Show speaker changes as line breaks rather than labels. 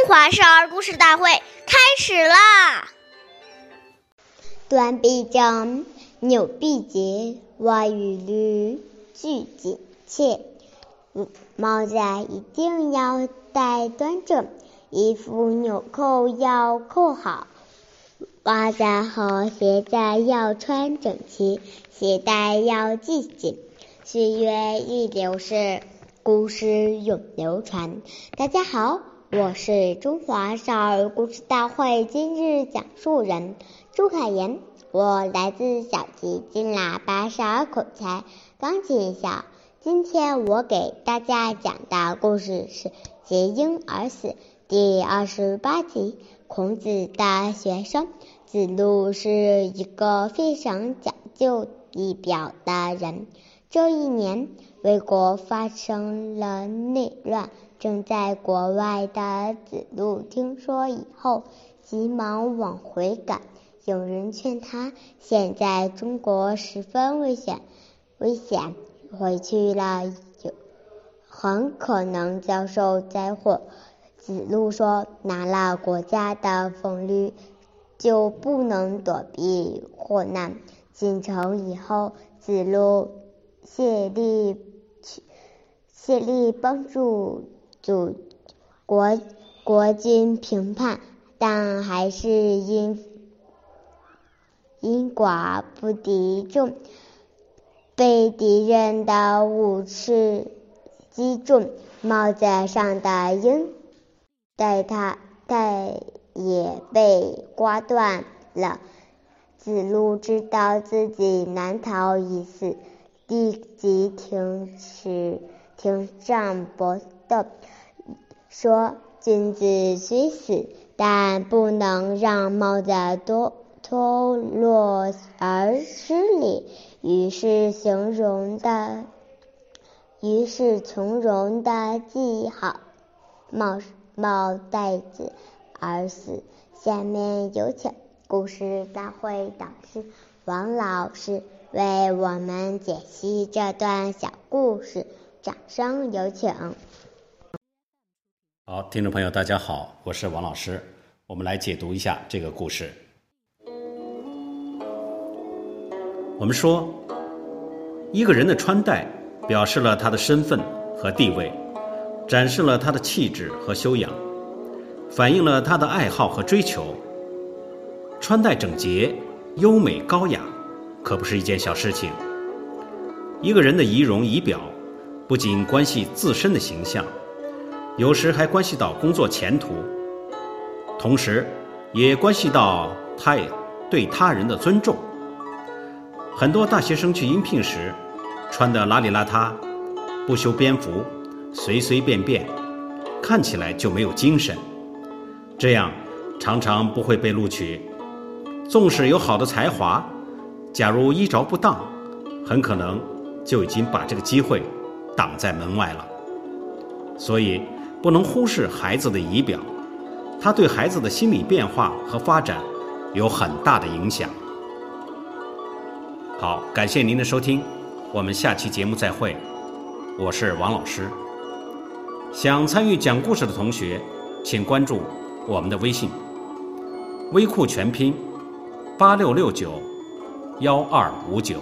中华少儿故事大会开始啦！
断臂症、扭臂节、外语率俱紧切。帽子一定要戴端正，衣服纽扣要扣好，袜子和鞋子要穿整齐，鞋带要系紧。岁月易流逝，故事永流传。大家好。我是中华少儿故事大会今日讲述人朱凯言，我来自小吉金喇叭少儿口才钢琴校。今天我给大家讲的故事是《结婴而死》第二十八集。孔子的学生子路是一个非常讲究仪表的人。这一年，魏国发生了内乱。正在国外的子路听说以后，急忙往回赶。有人劝他，现在中国十分危险，危险，回去了有很可能遭受灾祸。子路说：“拿了国家的俸禄，就不能躲避祸难。”进城以后，子路谢力去，谢力帮助。祖国国军平叛，但还是因因寡不敌众，被敌人的武士击中，帽子上的鹰带他带也被刮断了。子路知道自己难逃一死，立即停止停战搏斗。说：“君子虽死，但不能让帽子多脱落而失礼。”于是从容的，于是从容的系好帽帽带子而死。下面有请故事大会导师王老师为我们解析这段小故事，掌声有请。
好，听众朋友，大家好，我是王老师，我们来解读一下这个故事。我们说，一个人的穿戴表示了他的身份和地位，展示了他的气质和修养，反映了他的爱好和追求。穿戴整洁、优美高雅，可不是一件小事情。一个人的仪容仪表，不仅关系自身的形象。有时还关系到工作前途，同时，也关系到他对他人的尊重。很多大学生去应聘时，穿得邋里邋遢，不修边幅，随随便便，看起来就没有精神，这样常常不会被录取。纵使有好的才华，假如衣着不当，很可能就已经把这个机会挡在门外了。所以。不能忽视孩子的仪表，他对孩子的心理变化和发展有很大的影响。好，感谢您的收听，我们下期节目再会。我是王老师。想参与讲故事的同学，请关注我们的微信“微库全拼八六六九幺二五九”。